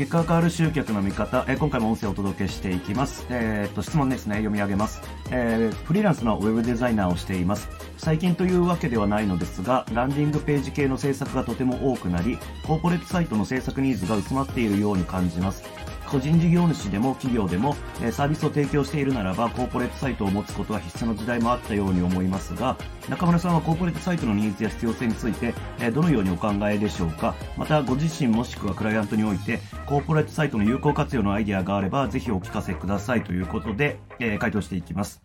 結果が変わる集客の見方、えー、今回も音声をお届けしていきます。えー、っと、質問ですね、読み上げます。えー、フリーランスのウェブデザイナーをしています。最近というわけではないのですが、ランディングページ系の制作がとても多くなり、コーポレートサイトの制作ニーズが薄まっているように感じます。個人事業主でも企業でも、えサービスを提供しているならば、コーポレートサイトを持つことは必須の時代もあったように思いますが、中村さんはコーポレートサイトのニーズや必要性について、えどのようにお考えでしょうか？また、ご自身もしくはクライアントにおいて、コーポレートサイトの有効活用のアイデアがあれば、ぜひお聞かせくださいということで、え、回答していきます。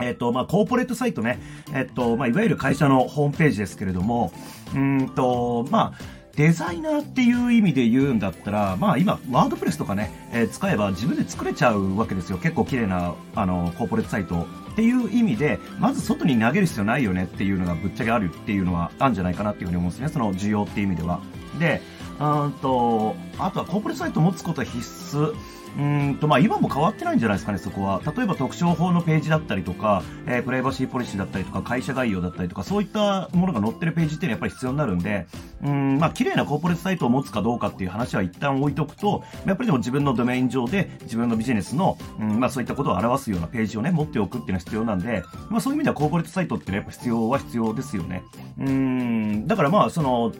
えっ、と、まあ、コーポレートサイトね、えっ、と、まあ、いわゆる会社のホームページですけれども、うんと、まあ、デザイナーっていう意味で言うんだったら、まあ今、ワードプレスとかね、えー、使えば自分で作れちゃうわけですよ。結構綺麗な、あの、コーポレートサイト。っていう意味で、まず外に投げる必要ないよねっていうのがぶっちゃけあるっていうのはあるんじゃないかなっていうふうに思うんですね。その需要っていう意味では。で、うんと、あとはコーポレートサイトを持つことは必須。うんとまあ、今も変わってないんじゃないですかね、そこは。例えば特徴法のページだったりとか、えー、プライバシーポリシーだったりとか、会社概要だったりとか、そういったものが載ってるページっていうのはやっぱり必要になるんで、うん、まあ、綺麗なコーポレートサイトを持つかどうかっていう話は一旦置いとくと、やっぱりでも自分のドメイン上で自分のビジネスの、うん、まあ、そういったことを表すようなページをね、持っておくっていうのは必要なんで、まあ、そういう意味ではコーポレートサイトっていうのはやっぱ必要は必要ですよね。うん、だからまあ、その、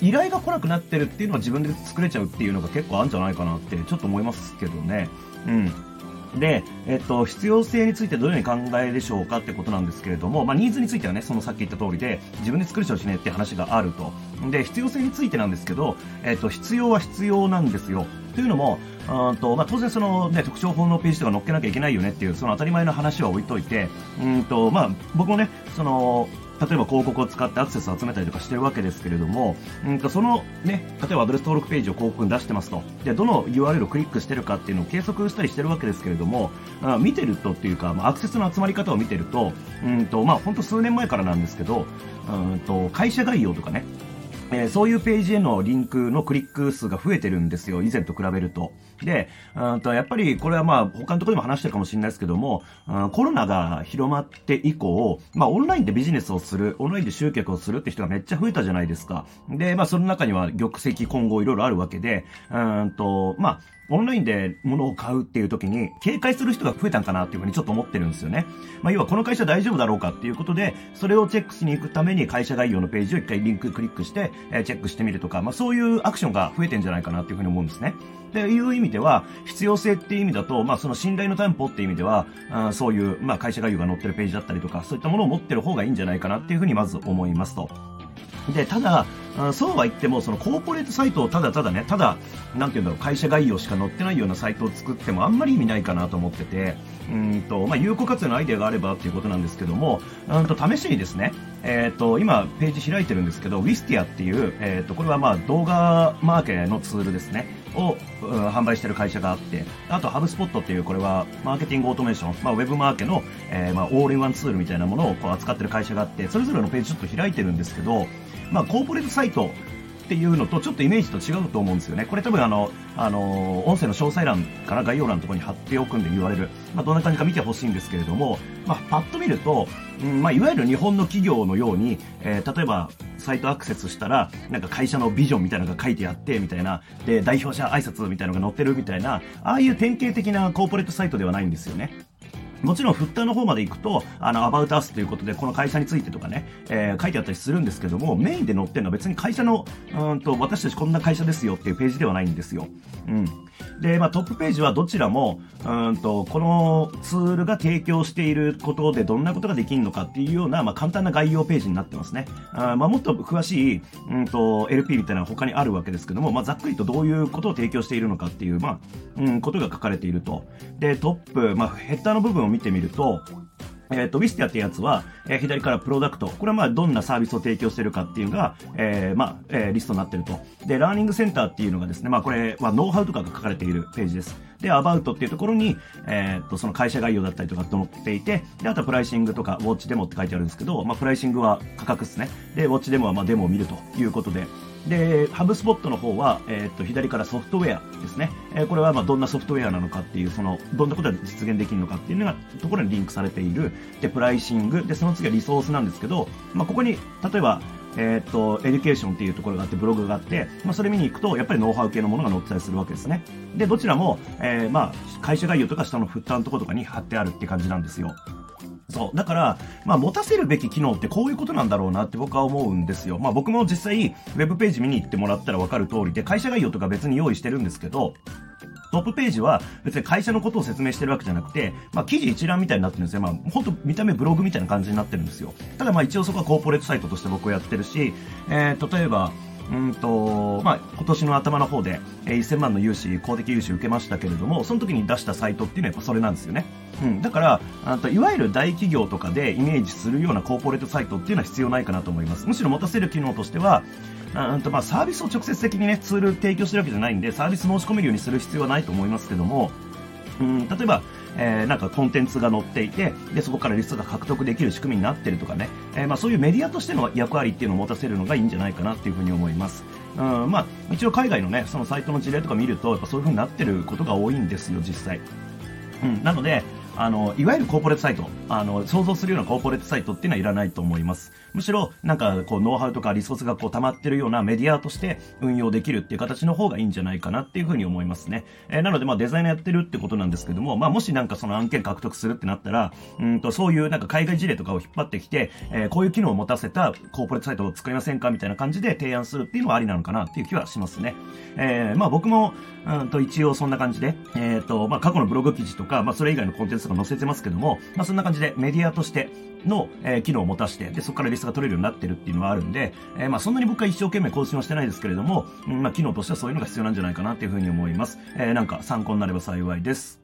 依頼が来なくなってるっていうのは自分で作れちゃうっていうのが結構あるんじゃないかなってちょっと思いますけどね。うん。で、えっと、必要性についてどのように考えでしょうかってことなんですけれども、まあ、ニーズについてはね、そのさっき言った通りで、自分で作れちゃうしねって話があると。で、必要性についてなんですけど、えっと、必要は必要なんですよ。というのも、うんとまあ、当然その、ね、特徴法のページとか載っけなきゃいけないよねっていう、その当たり前の話は置いといて、うんと、まあ、僕もね、その、例えば広告を使ってアクセスを集めたりとかしてるわけですけれども、うんとそのね、例えばアドレス登録ページを広告に出してますと。で、どの URL をクリックしてるかっていうのを計測したりしてるわけですけれども、あ見てるとっていうか、まあ、アクセスの集まり方を見てると、うんと、まあ、ほんと数年前からなんですけど、うんと、会社概要とかね、えー、そういうページへのリンクのクリック数が増えてるんですよ、以前と比べると。で、うんとやっぱりこれはまあ他のところでも話してるかもしれないですけども、うん、コロナが広まって以降、まあオンラインでビジネスをする、オンラインで集客をするって人がめっちゃ増えたじゃないですか。で、まあその中には玉石混合いろいろあるわけで、うんと、まあオンラインで物を買うっていう時に警戒する人が増えたんかなっていうふうにちょっと思ってるんですよね。まあ、要はこの会社大丈夫だろうかっていうことで、それをチェックしに行くために会社概要のページを一回リンククリックして、え、チェックしてみるとか、まあ、そういうアクションが増えてんじゃないかなっていうふうに思うんですね。っていう意味では、必要性っていう意味だと、まあ、その信頼の担保っていう意味では、あそういう、まあ、会社概要が載ってるページだったりとか、そういったものを持ってる方がいいんじゃないかなっていうふうにまず思いますと。で、ただ、そうは言っても、そのコーポレートサイトをただただね、ただ、なんていうんだろう、会社概要しか載ってないようなサイトを作ってもあんまり意味ないかなと思ってて、うんと、まあ、有効活用のアイデアがあればっていうことなんですけども、うんと、試しにですね、えっ、と、今、ページ開いてるんですけど、ウィスティアっていう、えっ、と、これはまあ、動画マーケのツールですね、を、うん、販売してる会社があって、あと、ハブスポットっていう、これは、マーケティングオートメーション、まあ、ウェブマーケの、えー、まあ、オールインワンツールみたいなものをこう扱ってる会社があって、それぞれのページちょっと開いてるんですけど、まあ、コーポレートサイトっていうのとちょっとイメージと違うと思うんですよね。これ多分あの、あの、音声の詳細欄から概要欄のところに貼っておくんで言われる。まあ、どんな感じか見てほしいんですけれども、まあ、パッと見ると、うん、まあ、いわゆる日本の企業のように、えー、例えば、サイトアクセスしたら、なんか会社のビジョンみたいなのが書いてあって、みたいな、で、代表者挨拶みたいなのが載ってるみたいな、ああいう典型的なコーポレートサイトではないんですよね。もちろんフッターの方まで行くと、あの、アバウトアスということで、この会社についてとかね、えー、書いてあったりするんですけども、メインで載ってるのは別に会社の、うんと、私たちこんな会社ですよっていうページではないんですよ。うん。で、まあ、トップページはどちらも、うんと、このツールが提供していることでどんなことができるのかっていうような、まあ、簡単な概要ページになってますね。あまあ、もっと詳しい、うんと、LP みたいなのが他にあるわけですけども、まあ、ざっくりとどういうことを提供しているのかっていう、まあ、うん、ことが書かれていると。で、トップ、まあ、ヘッダーの部分を見てみると、えっ、ー、と、 Wistia ってやつは、えー、左から Product。これはまあ、どんなサービスを提供してるかっていうのが、えー、まあ、えー、リストになってると。で、 Learning Center っていうのがですね、まあ、これはノウハウとかが書かれているページです。で、 About っていうところに、えっ、と、その会社概要だったりとかと載っていて、で、あとは Pricing とか、 Watch Demo って書いてあるんですけど、まあ、 Pricing は価格ですね。で、 Watch Demo はまあ、デモを見るということで、で、ハブスポットの方は、えっ、と、左からソフトウェアですね。えー、これは、まあ、どんなソフトウェアなのかっていう、その、どんなことが実現できるのかっていうのが、ところにリンクされている。で、 Pricing。で、その次はリソースなんですけど、まあ、ここに、例えば、えっ、と、 Education っていうところがあって、ブログがあって、まあ、それ見に行くと、やっぱりノウハウ系のものが載ったりするわけですね。で、どちらも、えー、まあ、会社概要とか下のフッターのところとかに貼ってあるって感じなんですよ。そう。だから、まあ、持たせるべき機能ってこういうことなんだろうなって僕は思うんですよ。まあ、僕も実際、ウェブページ見に行ってもらったらわかる通りで、会社概要とか別に用意してるんですけど、トップページは別に会社のことを説明してるわけじゃなくて、まあ、記事一覧みたいになってるんですよ。まあ、本当見た目ブログみたいな感じになってるんですよ。ただまあ一応そこはコーポレートサイトとして僕はやってるし、えー、例えば、うんと、まあ、今年の頭の方で、えー、1000万の融資、公的融資受けましたけれども、その時に出したサイトっていうのはやっぱそれなんですよね。うん。だから、あといわゆる大企業とかでイメージするようなコーポレートサイトっていうのは必要ないかなと思います。むしろ持たせる機能としては、うんとまあ、サービスを直接的にね、ツール提供してるわけじゃないんで、サービス申し込めるようにする必要はないと思いますけども、うん、例えば、えー、なんかコンテンツが載っていて、で、そこからリストが獲得できる仕組みになってるとかね、えー、まあそういうメディアとしての役割っていうのを持たせるのがいいんじゃないかなっていうふうに思います。うん、まあ、一応海外のね、そのサイトの事例とか見ると、やっぱそういう風になってることが多いんですよ、実際。うん、なので、あの、いわゆるコーポレートサイト、あの、想像するようなコーポレートサイトっていうのはいらないと思います。むしろ、なんか、こう、ノウハウとかリソースがこう溜まってるようなメディアとして運用できるっていう形の方がいいんじゃないかなっていうふうに思いますね。えー、なので、まあ、デザイナーやってるってことなんですけども、まあ、もしなんかその案件獲得するってなったら、うんと、そういうなんか海外事例とかを引っ張ってきて、えー、こういう機能を持たせたコーポレートサイトを作りませんかみたいな感じで提案するっていうのはありなのかなっていう気はしますね。えー、まあ、僕も、うんと、一応そんな感じで、えっ、と、まあ、過去のブログ記事とか、まあ、それ以外のコンテンツとか載せてますけど、も、まあ、そんな感じでメディアとしての、えー、機能を持たして、で、そこからリストが取れるようになってるっていうのはあるんで、えー、まあ、そんなに僕は一生懸命更新はしてないですけれども、うん、まあ、機能としてはそういうのが必要なんじゃないかなっていうふうに思います。えー、なんか参考になれば幸いです。